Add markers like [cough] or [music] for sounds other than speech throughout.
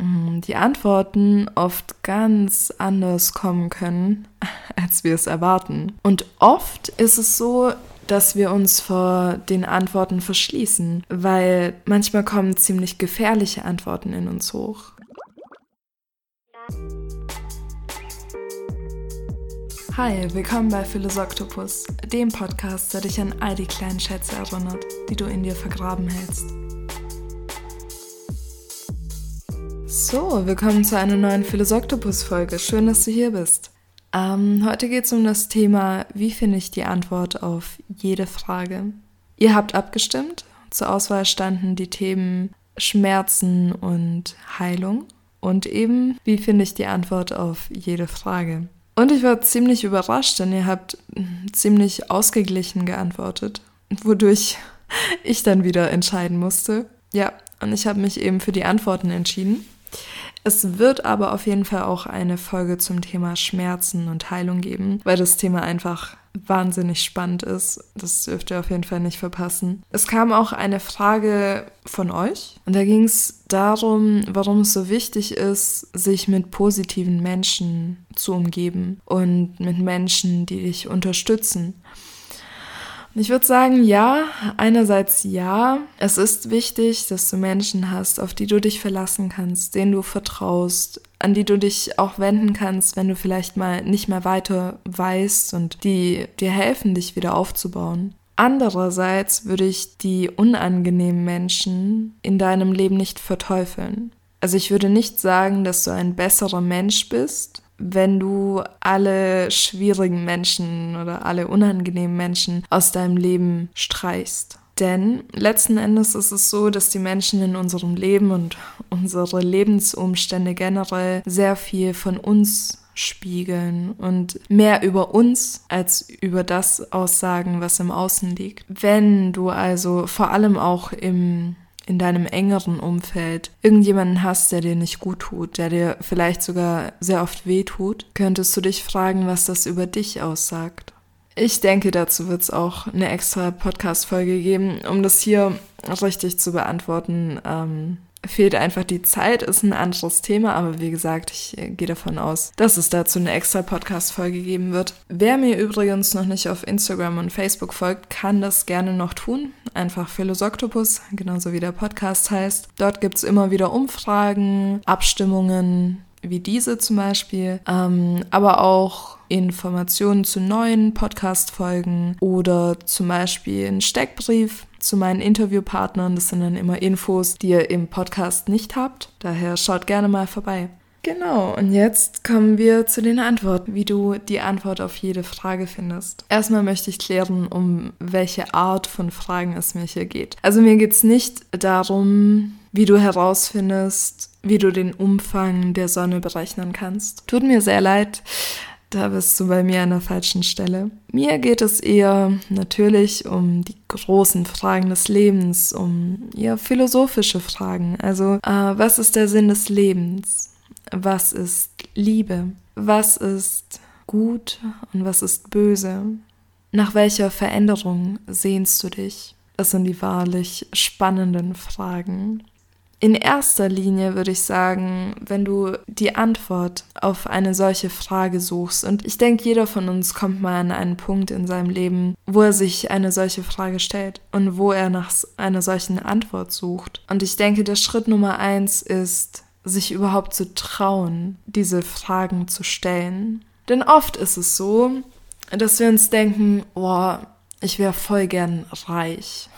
mm, die Antworten oft ganz anders kommen können, [laughs] als wir es erwarten. Und oft ist es so, dass wir uns vor den Antworten verschließen, weil manchmal kommen ziemlich gefährliche Antworten in uns hoch. Hi, willkommen bei Philosoktopus, dem Podcast, der dich an all die kleinen Schätze erinnert, die du in dir vergraben hältst. So, willkommen zu einer neuen Philosoktopus-Folge. Schön, dass du hier bist. Ähm, heute geht es um das Thema, wie finde ich die Antwort auf jede Frage. Ihr habt abgestimmt. Zur Auswahl standen die Themen Schmerzen und Heilung und eben, wie finde ich die Antwort auf jede Frage. Und ich war ziemlich überrascht, denn ihr habt ziemlich ausgeglichen geantwortet, wodurch [laughs] ich dann wieder entscheiden musste. Ja, und ich habe mich eben für die Antworten entschieden. Es wird aber auf jeden Fall auch eine Folge zum Thema Schmerzen und Heilung geben, weil das Thema einfach wahnsinnig spannend ist. Das dürft ihr auf jeden Fall nicht verpassen. Es kam auch eine Frage von euch und da ging es darum, warum es so wichtig ist, sich mit positiven Menschen zu umgeben und mit Menschen, die dich unterstützen. Ich würde sagen, ja, einerseits ja, es ist wichtig, dass du Menschen hast, auf die du dich verlassen kannst, denen du vertraust, an die du dich auch wenden kannst, wenn du vielleicht mal nicht mehr weiter weißt und die dir helfen, dich wieder aufzubauen. Andererseits würde ich die unangenehmen Menschen in deinem Leben nicht verteufeln. Also ich würde nicht sagen, dass du ein besserer Mensch bist, wenn du alle schwierigen Menschen oder alle unangenehmen Menschen aus deinem Leben streichst. Denn letzten Endes ist es so, dass die Menschen in unserem Leben und unsere Lebensumstände generell sehr viel von uns spiegeln und mehr über uns als über das aussagen, was im Außen liegt. Wenn du also vor allem auch im in deinem engeren Umfeld irgendjemanden hast, der dir nicht gut tut, der dir vielleicht sogar sehr oft weh tut, könntest du dich fragen, was das über dich aussagt. Ich denke, dazu wird es auch eine extra Podcast-Folge geben, um das hier richtig zu beantworten. Ähm, fehlt einfach die Zeit, ist ein anderes Thema, aber wie gesagt, ich äh, gehe davon aus, dass es dazu eine extra Podcast-Folge geben wird. Wer mir übrigens noch nicht auf Instagram und Facebook folgt, kann das gerne noch tun. Einfach Philosoktopus, genauso wie der Podcast heißt. Dort gibt es immer wieder Umfragen, Abstimmungen, wie diese zum Beispiel, ähm, aber auch Informationen zu neuen Podcast-Folgen oder zum Beispiel einen Steckbrief zu meinen Interviewpartnern. Das sind dann immer Infos, die ihr im Podcast nicht habt. Daher schaut gerne mal vorbei. Genau, und jetzt kommen wir zu den Antworten, wie du die Antwort auf jede Frage findest. Erstmal möchte ich klären, um welche Art von Fragen es mir hier geht. Also mir geht es nicht darum, wie du herausfindest, wie du den Umfang der Sonne berechnen kannst. Tut mir sehr leid, da bist du bei mir an der falschen Stelle. Mir geht es eher natürlich um die großen Fragen des Lebens, um eher philosophische Fragen. Also, äh, was ist der Sinn des Lebens? Was ist Liebe? Was ist gut und was ist böse? Nach welcher Veränderung sehnst du dich? Das sind die wahrlich spannenden Fragen. In erster Linie würde ich sagen, wenn du die Antwort auf eine solche Frage suchst, und ich denke, jeder von uns kommt mal an einen Punkt in seinem Leben, wo er sich eine solche Frage stellt und wo er nach einer solchen Antwort sucht. Und ich denke, der Schritt Nummer eins ist, sich überhaupt zu trauen, diese Fragen zu stellen. Denn oft ist es so, dass wir uns denken, oh, ich wäre voll gern reich.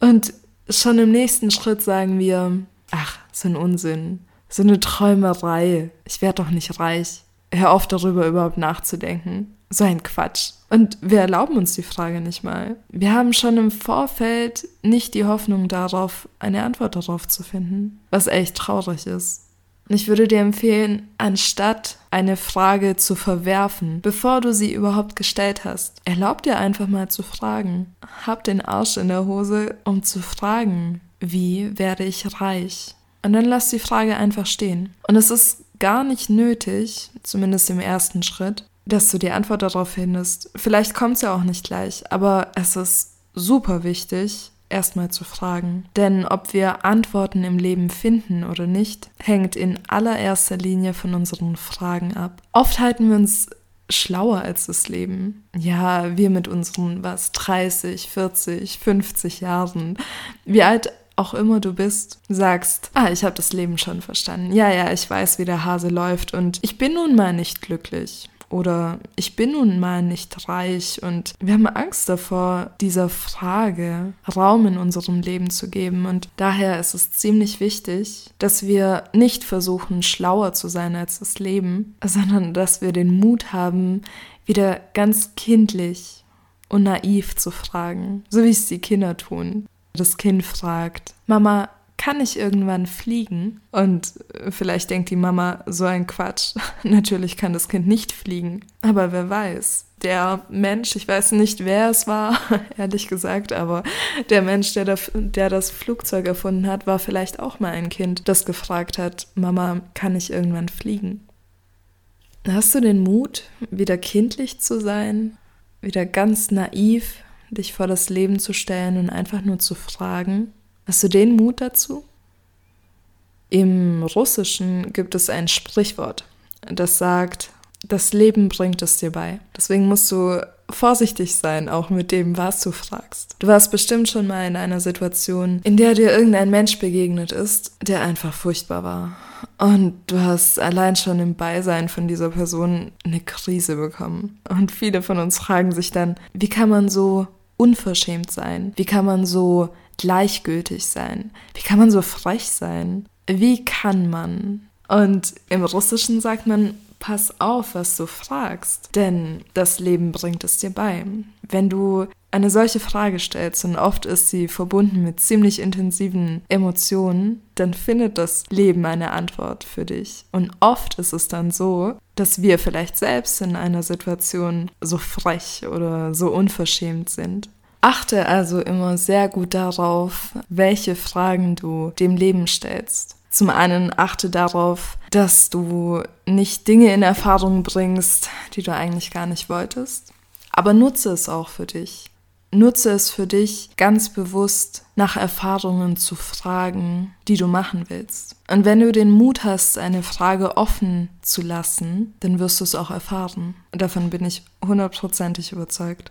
Und schon im nächsten Schritt sagen wir, ach, so ein Unsinn, so eine Träumerei, ich werde doch nicht reich. Hör auf darüber überhaupt nachzudenken. So ein Quatsch. Und wir erlauben uns die Frage nicht mal. Wir haben schon im Vorfeld nicht die Hoffnung darauf, eine Antwort darauf zu finden, was echt traurig ist. Und ich würde dir empfehlen, anstatt eine Frage zu verwerfen, bevor du sie überhaupt gestellt hast, erlaub dir einfach mal zu fragen. Hab den Arsch in der Hose, um zu fragen, wie werde ich reich? Und dann lass die Frage einfach stehen. Und es ist gar nicht nötig, zumindest im ersten Schritt, dass du die Antwort darauf findest. Vielleicht kommt es ja auch nicht gleich, aber es ist super wichtig, erstmal zu fragen. Denn ob wir Antworten im Leben finden oder nicht, hängt in allererster Linie von unseren Fragen ab. Oft halten wir uns schlauer als das Leben. Ja, wir mit unseren, was, 30, 40, 50 Jahren. Wie alt auch immer du bist, sagst, ah, ich habe das Leben schon verstanden. Ja, ja, ich weiß, wie der Hase läuft und ich bin nun mal nicht glücklich oder ich bin nun mal nicht reich und wir haben Angst davor, dieser Frage Raum in unserem Leben zu geben und daher ist es ziemlich wichtig, dass wir nicht versuchen, schlauer zu sein als das Leben, sondern dass wir den Mut haben, wieder ganz kindlich und naiv zu fragen, so wie es die Kinder tun. Das Kind fragt, Mama, kann ich irgendwann fliegen? Und vielleicht denkt die Mama, so ein Quatsch. [laughs] Natürlich kann das Kind nicht fliegen. Aber wer weiß. Der Mensch, ich weiß nicht, wer es war, [laughs] ehrlich gesagt, aber der Mensch, der, der das Flugzeug erfunden hat, war vielleicht auch mal ein Kind, das gefragt hat, Mama, kann ich irgendwann fliegen? Hast du den Mut, wieder kindlich zu sein, wieder ganz naiv dich vor das Leben zu stellen und einfach nur zu fragen, Hast du den Mut dazu? Im Russischen gibt es ein Sprichwort, das sagt, das Leben bringt es dir bei. Deswegen musst du vorsichtig sein, auch mit dem, was du fragst. Du warst bestimmt schon mal in einer Situation, in der dir irgendein Mensch begegnet ist, der einfach furchtbar war. Und du hast allein schon im Beisein von dieser Person eine Krise bekommen. Und viele von uns fragen sich dann, wie kann man so unverschämt sein? Wie kann man so gleichgültig sein? Wie kann man so frech sein? Wie kann man? Und im Russischen sagt man, pass auf, was du fragst, denn das Leben bringt es dir bei. Wenn du eine solche Frage stellst und oft ist sie verbunden mit ziemlich intensiven Emotionen, dann findet das Leben eine Antwort für dich. Und oft ist es dann so, dass wir vielleicht selbst in einer Situation so frech oder so unverschämt sind. Achte also immer sehr gut darauf, welche Fragen du dem Leben stellst. Zum einen achte darauf, dass du nicht Dinge in Erfahrung bringst, die du eigentlich gar nicht wolltest, aber nutze es auch für dich. Nutze es für dich ganz bewusst nach Erfahrungen zu fragen, die du machen willst. Und wenn du den Mut hast, eine Frage offen zu lassen, dann wirst du es auch erfahren. Und davon bin ich hundertprozentig überzeugt.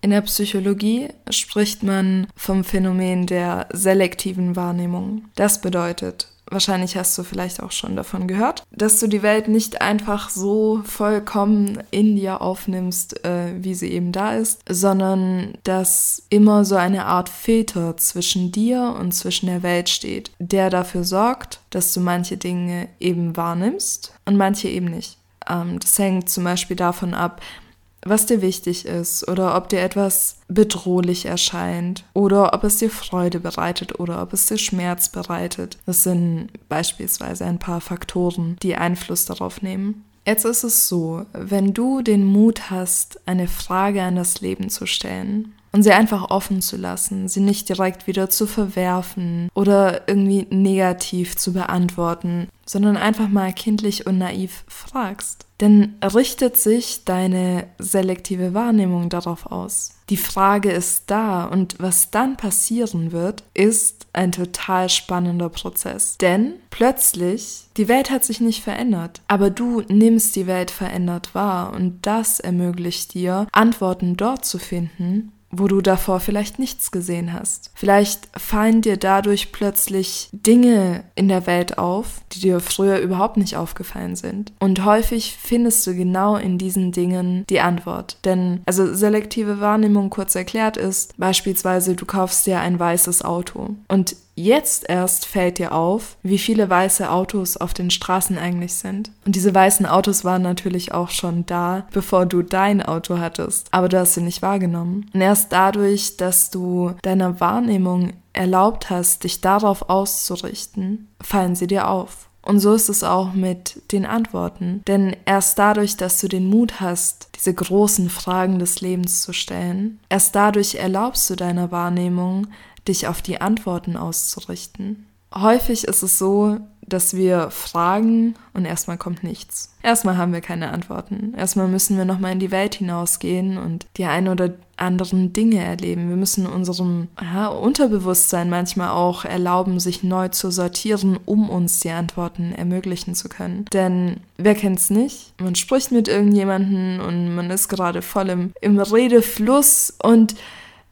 In der Psychologie spricht man vom Phänomen der selektiven Wahrnehmung. Das bedeutet, wahrscheinlich hast du vielleicht auch schon davon gehört, dass du die Welt nicht einfach so vollkommen in dir aufnimmst, äh, wie sie eben da ist, sondern dass immer so eine Art Filter zwischen dir und zwischen der Welt steht, der dafür sorgt, dass du manche Dinge eben wahrnimmst und manche eben nicht. Ähm, das hängt zum Beispiel davon ab, was dir wichtig ist oder ob dir etwas bedrohlich erscheint oder ob es dir Freude bereitet oder ob es dir Schmerz bereitet. Das sind beispielsweise ein paar Faktoren, die Einfluss darauf nehmen. Jetzt ist es so, wenn du den Mut hast, eine Frage an das Leben zu stellen und sie einfach offen zu lassen, sie nicht direkt wieder zu verwerfen oder irgendwie negativ zu beantworten, sondern einfach mal kindlich und naiv fragst. Denn richtet sich deine selektive Wahrnehmung darauf aus. Die Frage ist da und was dann passieren wird, ist ein total spannender Prozess. Denn plötzlich, die Welt hat sich nicht verändert, aber du nimmst die Welt verändert wahr und das ermöglicht dir, Antworten dort zu finden, wo du davor vielleicht nichts gesehen hast. Vielleicht fallen dir dadurch plötzlich Dinge in der Welt auf, die dir früher überhaupt nicht aufgefallen sind. Und häufig findest du genau in diesen Dingen die Antwort. Denn, also selektive Wahrnehmung kurz erklärt ist, beispielsweise du kaufst dir ein weißes Auto und Jetzt erst fällt dir auf, wie viele weiße Autos auf den Straßen eigentlich sind. Und diese weißen Autos waren natürlich auch schon da, bevor du dein Auto hattest. Aber du hast sie nicht wahrgenommen. Und erst dadurch, dass du deiner Wahrnehmung erlaubt hast, dich darauf auszurichten, fallen sie dir auf. Und so ist es auch mit den Antworten. Denn erst dadurch, dass du den Mut hast, diese großen Fragen des Lebens zu stellen, erst dadurch erlaubst du deiner Wahrnehmung, dich auf die Antworten auszurichten. Häufig ist es so, dass wir fragen und erstmal kommt nichts. Erstmal haben wir keine Antworten. Erstmal müssen wir nochmal in die Welt hinausgehen und die ein oder anderen Dinge erleben. Wir müssen unserem ja, Unterbewusstsein manchmal auch erlauben, sich neu zu sortieren, um uns die Antworten ermöglichen zu können. Denn wer kennt's nicht? Man spricht mit irgendjemanden und man ist gerade voll im, im Redefluss und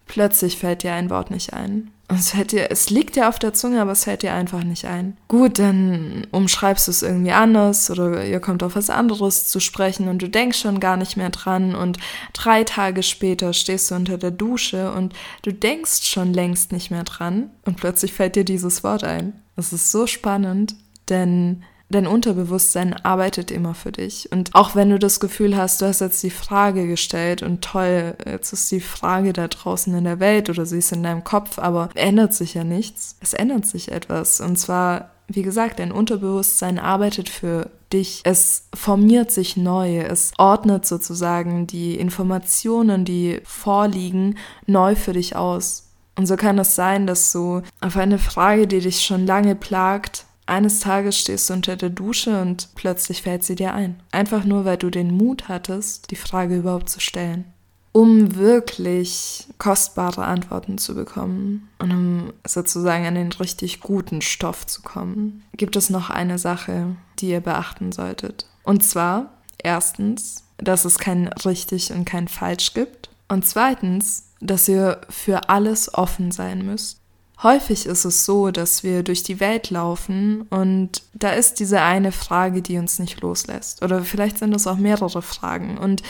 plötzlich fällt dir ein Wort nicht ein. Es, dir, es liegt ja auf der Zunge, aber es fällt dir einfach nicht ein. Gut, dann umschreibst du es irgendwie anders oder ihr kommt auf was anderes zu sprechen und du denkst schon gar nicht mehr dran und drei Tage später stehst du unter der Dusche und du denkst schon längst nicht mehr dran und plötzlich fällt dir dieses Wort ein. Das ist so spannend, denn Dein Unterbewusstsein arbeitet immer für dich. Und auch wenn du das Gefühl hast, du hast jetzt die Frage gestellt und toll, jetzt ist die Frage da draußen in der Welt oder sie ist in deinem Kopf, aber ändert sich ja nichts. Es ändert sich etwas. Und zwar, wie gesagt, dein Unterbewusstsein arbeitet für dich. Es formiert sich neu. Es ordnet sozusagen die Informationen, die vorliegen, neu für dich aus. Und so kann es sein, dass du auf eine Frage, die dich schon lange plagt, eines Tages stehst du unter der Dusche und plötzlich fällt sie dir ein. Einfach nur, weil du den Mut hattest, die Frage überhaupt zu stellen. Um wirklich kostbare Antworten zu bekommen und um sozusagen an den richtig guten Stoff zu kommen, gibt es noch eine Sache, die ihr beachten solltet. Und zwar, erstens, dass es kein richtig und kein falsch gibt. Und zweitens, dass ihr für alles offen sein müsst. Häufig ist es so, dass wir durch die Welt laufen und da ist diese eine Frage, die uns nicht loslässt. Oder vielleicht sind es auch mehrere Fragen und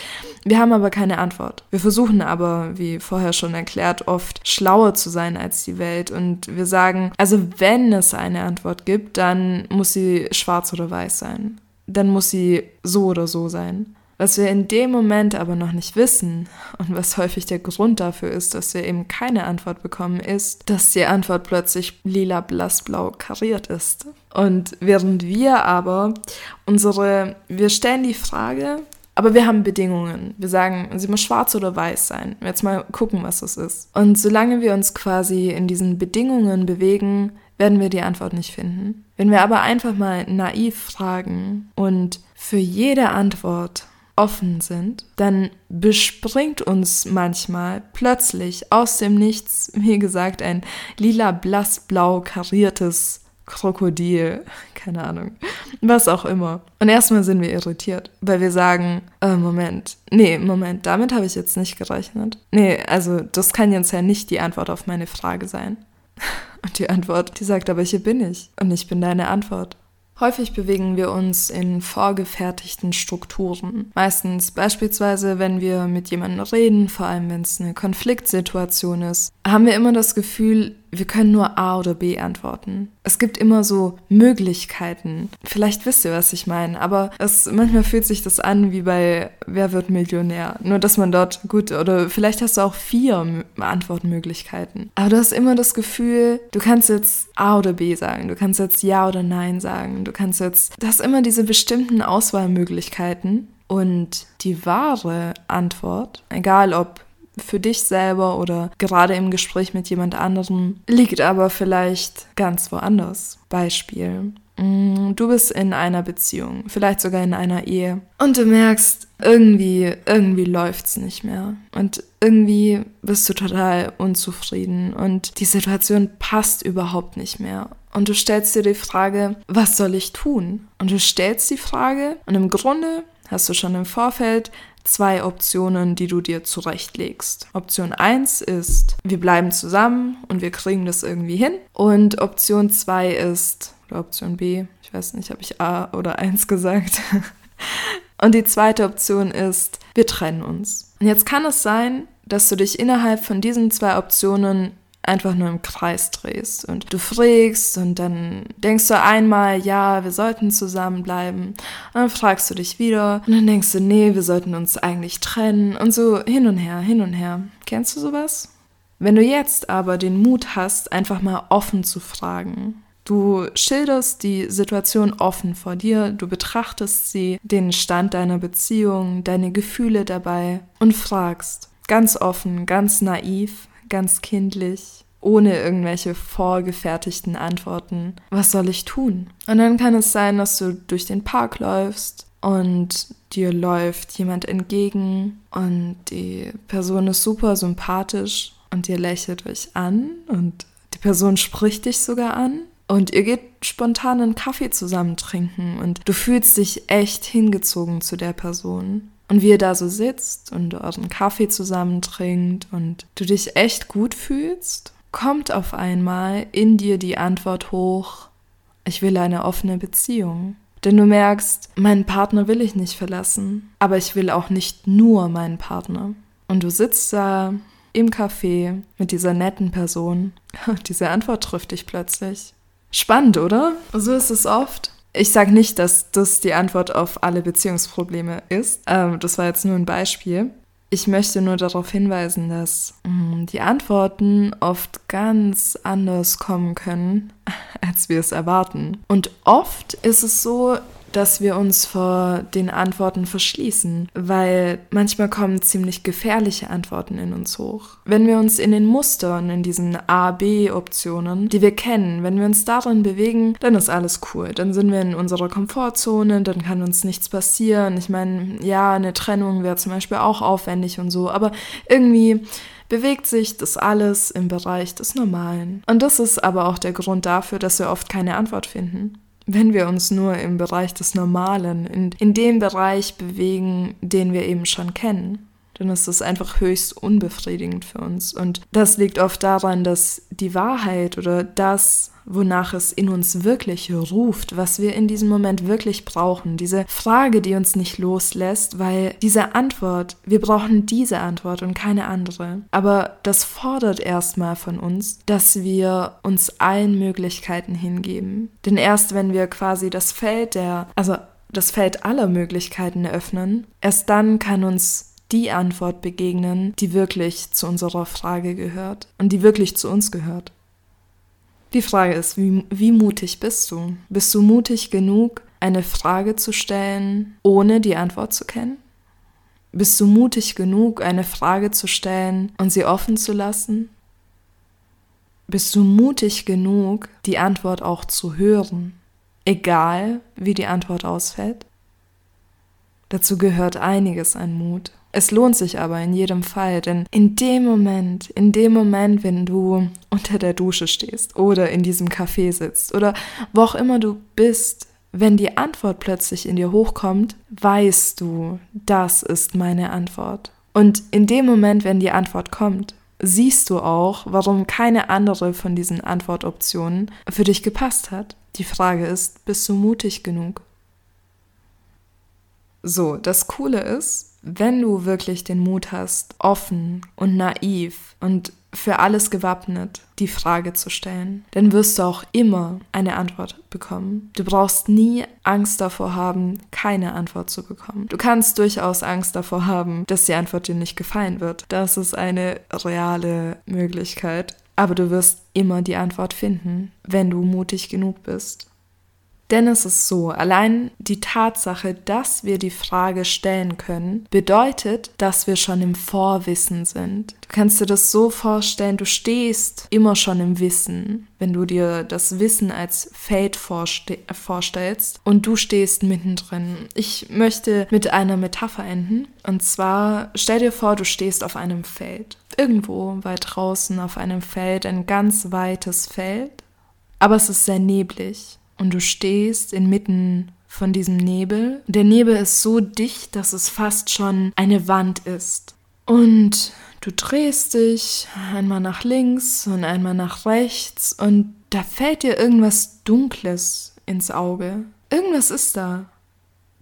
wir haben aber keine Antwort. Wir versuchen aber, wie vorher schon erklärt, oft schlauer zu sein als die Welt und wir sagen, also wenn es eine Antwort gibt, dann muss sie schwarz oder weiß sein. Dann muss sie so oder so sein. Was wir in dem Moment aber noch nicht wissen und was häufig der Grund dafür ist, dass wir eben keine Antwort bekommen, ist, dass die Antwort plötzlich lila, blassblau kariert ist. Und während wir aber unsere, wir stellen die Frage, aber wir haben Bedingungen. Wir sagen, sie muss schwarz oder weiß sein. Jetzt mal gucken, was das ist. Und solange wir uns quasi in diesen Bedingungen bewegen, werden wir die Antwort nicht finden. Wenn wir aber einfach mal naiv fragen und für jede Antwort offen sind, dann bespringt uns manchmal plötzlich aus dem Nichts, wie gesagt, ein lila blassblau kariertes Krokodil, [laughs] keine Ahnung, was auch immer. Und erstmal sind wir irritiert, weil wir sagen, äh, Moment, nee, Moment, damit habe ich jetzt nicht gerechnet. Nee, also das kann jetzt ja nicht die Antwort auf meine Frage sein. [laughs] Und die Antwort, die sagt aber, hier bin ich und ich bin deine Antwort. Häufig bewegen wir uns in vorgefertigten Strukturen. Meistens beispielsweise, wenn wir mit jemandem reden, vor allem wenn es eine Konfliktsituation ist, haben wir immer das Gefühl, wir können nur A oder B antworten. Es gibt immer so Möglichkeiten. Vielleicht wisst ihr, was ich meine, aber es, manchmal fühlt sich das an wie bei Wer wird Millionär? Nur, dass man dort, gut, oder vielleicht hast du auch vier Antwortmöglichkeiten. Aber du hast immer das Gefühl, du kannst jetzt A oder B sagen, du kannst jetzt Ja oder Nein sagen, du kannst jetzt, du hast immer diese bestimmten Auswahlmöglichkeiten. Und die wahre Antwort, egal ob für dich selber oder gerade im Gespräch mit jemand anderem, liegt aber vielleicht ganz woanders. Beispiel. Mm, du bist in einer Beziehung, vielleicht sogar in einer Ehe und du merkst, irgendwie, irgendwie läuft's nicht mehr und irgendwie bist du total unzufrieden und die Situation passt überhaupt nicht mehr. Und du stellst dir die Frage, was soll ich tun? Und du stellst die Frage und im Grunde hast du schon im Vorfeld zwei Optionen, die du dir zurechtlegst. Option 1 ist, wir bleiben zusammen und wir kriegen das irgendwie hin. Und Option 2 ist, oder Option B, ich weiß nicht, habe ich A oder 1 [laughs] gesagt. und die zweite Option ist, wir trennen uns. Und jetzt kann es sein, dass du dich innerhalb von diesen zwei Optionen einfach nur im Kreis drehst und du fragst und dann denkst du einmal, ja, wir sollten zusammenbleiben. Und dann fragst du dich wieder und dann denkst du, nee, wir sollten uns eigentlich trennen und so hin und her, hin und her. Kennst du sowas? Wenn du jetzt aber den Mut hast, einfach mal offen zu fragen, Du schilderst die Situation offen vor dir, du betrachtest sie, den Stand deiner Beziehung, deine Gefühle dabei und fragst ganz offen, ganz naiv, ganz kindlich, ohne irgendwelche vorgefertigten Antworten. Was soll ich tun? Und dann kann es sein, dass du durch den Park läufst und dir läuft jemand entgegen und die Person ist super sympathisch und ihr lächelt euch an und die Person spricht dich sogar an und ihr geht spontan einen Kaffee zusammen trinken und du fühlst dich echt hingezogen zu der Person. Und wie ihr da so sitzt und euren Kaffee zusammen trinkt und du dich echt gut fühlst, kommt auf einmal in dir die Antwort hoch, ich will eine offene Beziehung. Denn du merkst, meinen Partner will ich nicht verlassen, aber ich will auch nicht nur meinen Partner. Und du sitzt da im Café mit dieser netten Person. [laughs] Diese Antwort trifft dich plötzlich. Spannend, oder? So ist es oft. Ich sage nicht, dass das die Antwort auf alle Beziehungsprobleme ist. Ähm, das war jetzt nur ein Beispiel. Ich möchte nur darauf hinweisen, dass mh, mm, die Antworten oft ganz anders kommen können, [laughs] als wir es erwarten. Und oft ist es so, dass wir uns vor den Antworten verschließen, weil manchmal kommen ziemlich gefährliche Antworten in uns hoch. Wenn wir uns in den Mustern, in diesen A-B-Optionen, die wir kennen, wenn wir uns darin bewegen, dann ist alles cool. Dann sind wir in unserer Komfortzone, dann kann uns nichts passieren. Ich meine, ja, eine Trennung wäre zum Beispiel auch aufwendig und so, aber irgendwie bewegt sich das alles im Bereich des Normalen. Und das ist aber auch der Grund dafür, dass wir oft keine Antwort finden wenn wir uns nur im Bereich des Normalen, in, in dem Bereich bewegen, den wir eben schon kennen, dann ist das einfach höchst unbefriedigend für uns. Und das liegt oft daran, dass die Wahrheit oder das, wonach es in uns wirklich ruft, was wir in diesem Moment wirklich brauchen. Diese Frage, die uns nicht loslässt, weil diese Antwort, wir brauchen diese Antwort und keine andere. Aber das fordert erstmal von uns, dass wir uns allen Möglichkeiten hingeben. Denn erst wenn wir quasi das Feld der, also das Feld aller Möglichkeiten eröffnen, erst dann kann uns die Antwort begegnen, die wirklich zu unserer Frage gehört und die wirklich zu uns gehört. Die Frage ist, wie, wie mutig bist du? Bist du mutig genug, eine Frage zu stellen, ohne die Antwort zu kennen? Bist du mutig genug, eine Frage zu stellen und sie offen zu lassen? Bist du mutig genug, die Antwort auch zu hören, egal wie die Antwort ausfällt? Dazu gehört einiges an Mut. Es lohnt sich aber in jedem Fall, denn in dem Moment, in dem Moment, wenn du unter der Dusche stehst oder in diesem Café sitzt oder wo auch immer du bist, wenn die Antwort plötzlich in dir hochkommt, weißt du, das ist meine Antwort. Und in dem Moment, wenn die Antwort kommt, siehst du auch, warum keine andere von diesen Antwortoptionen für dich gepasst hat. Die Frage ist, bist du mutig genug? So, das Coole ist, wenn du wirklich den Mut hast, offen und naiv und für alles gewappnet, die Frage zu stellen, dann wirst du auch immer eine Antwort bekommen. Du brauchst nie Angst davor haben, keine Antwort zu bekommen. Du kannst durchaus Angst davor haben, dass die Antwort dir nicht gefallen wird. Das ist eine reale Möglichkeit. Aber du wirst immer die Antwort finden, wenn du mutig genug bist. Denn es ist so, allein die Tatsache, dass wir die Frage stellen können, bedeutet, dass wir schon im Vorwissen sind. Du kannst dir das so vorstellen, du stehst immer schon im Wissen, wenn du dir das Wissen als Feld vorstellst und du stehst mittendrin. Ich möchte mit einer Metapher enden. Und zwar stell dir vor, du stehst auf einem Feld. Irgendwo weit draußen auf einem Feld, ein ganz weites Feld. Aber es ist sehr neblig und du stehst inmitten von diesem Nebel. Der Nebel ist so dicht, dass es fast schon eine Wand ist. Und du drehst dich einmal nach links und einmal nach rechts und da fällt dir irgendwas Dunkles ins Auge. Irgendwas ist da.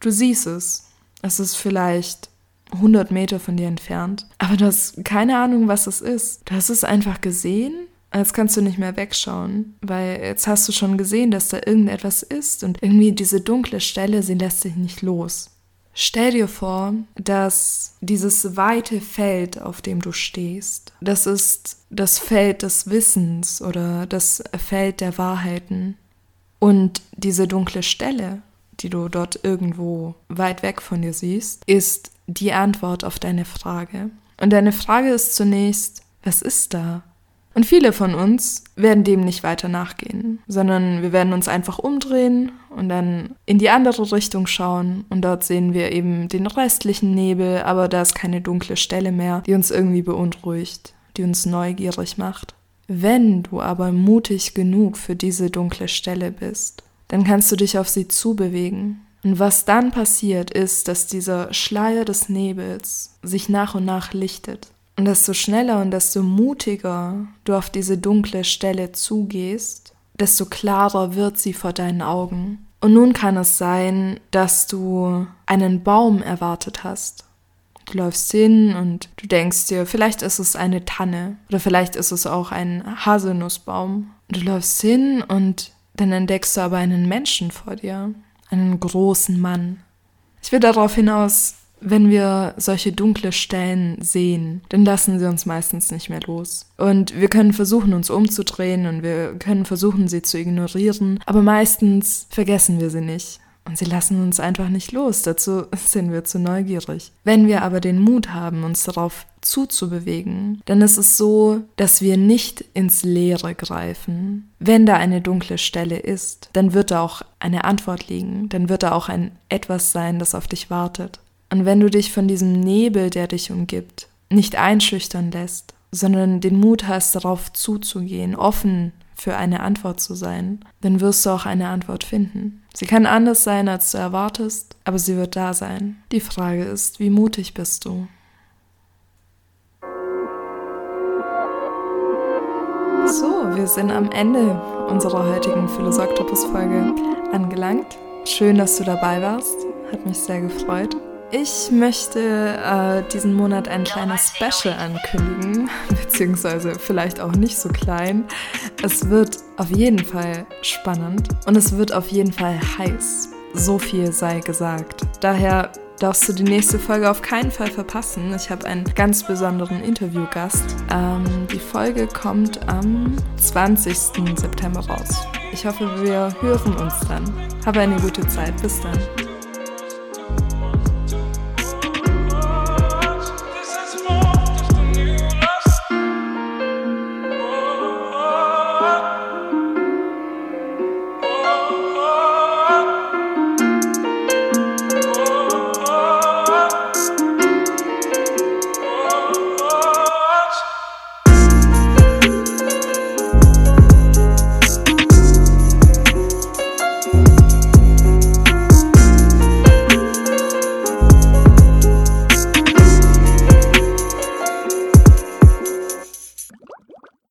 Du siehst es. Es ist vielleicht 100 Meter von dir entfernt. Aber du hast keine Ahnung, was es ist. Du hast es einfach gesehen Jetzt kannst du nicht mehr wegschauen, weil jetzt hast du schon gesehen, dass da irgendetwas ist und irgendwie diese dunkle Stelle, sie lässt sich nicht los. Stell dir vor, dass dieses weite Feld, auf dem du stehst, das ist das Feld des Wissens oder das Feld der Wahrheiten. Und diese dunkle Stelle, die du dort irgendwo weit weg von dir siehst, ist die Antwort auf deine Frage. Und deine Frage ist zunächst, was ist da? Und viele von uns werden dem nicht weiter nachgehen, sondern wir werden uns einfach umdrehen und dann in die andere Richtung schauen und dort sehen wir eben den restlichen Nebel, aber da ist keine dunkle Stelle mehr, die uns irgendwie beunruhigt, die uns neugierig macht. Wenn du aber mutig genug für diese dunkle Stelle bist, dann kannst du dich auf sie zubewegen. Und was dann passiert, ist, dass dieser Schleier des Nebels sich nach und nach lichtet. Und desto schneller und desto mutiger du auf diese dunkle Stelle zugehst, desto klarer wird sie vor deinen Augen. Und nun kann es sein, dass du einen Baum erwartet hast. Du läufst hin und du denkst dir, vielleicht ist es eine Tanne oder vielleicht ist es auch ein Haselnussbaum. Du läufst hin und dann entdeckst du aber einen Menschen vor dir, einen großen Mann. Ich will darauf hinaus, wenn wir solche dunkle Stellen sehen, dann lassen sie uns meistens nicht mehr los. Und wir können versuchen, uns umzudrehen und wir können versuchen, sie zu ignorieren, aber meistens vergessen wir sie nicht. Und sie lassen uns einfach nicht los, dazu [laughs] sind wir zu neugierig. Wenn wir aber den Mut haben, uns darauf zuzubewegen, dann ist es so, dass wir nicht ins Leere greifen. Wenn da eine dunkle Stelle ist, dann wird da auch eine Antwort liegen, dann wird da auch ein etwas sein, das auf dich wartet. Und wenn du dich von diesem Nebel, der dich umgibt, nicht einschüchtern lässt, sondern den Mut hast, darauf zuzugehen, offen für eine Antwort zu sein, dann wirst du auch eine Antwort finden. Sie kann anders sein, als du erwartest, aber sie wird da sein. Die Frage ist, wie mutig bist du? So, wir sind am Ende unserer heutigen Philosoktopus-Folge angelangt. Schön, dass du dabei warst. Hat mich sehr gefreut. Ich möchte äh, diesen Monat ein kleines Special ankündigen, [laughs] beziehungsweise vielleicht auch nicht so klein. Es wird auf jeden Fall spannend und es wird auf jeden Fall heiß. So viel sei gesagt. Daher darfst du die nächste Folge auf keinen Fall verpassen. Ich habe einen ganz besonderen Interviewgast. Ähm, die Folge kommt am 20. September raus. Ich hoffe, wir hören uns dann. Habe eine gute Zeit. Bis dann.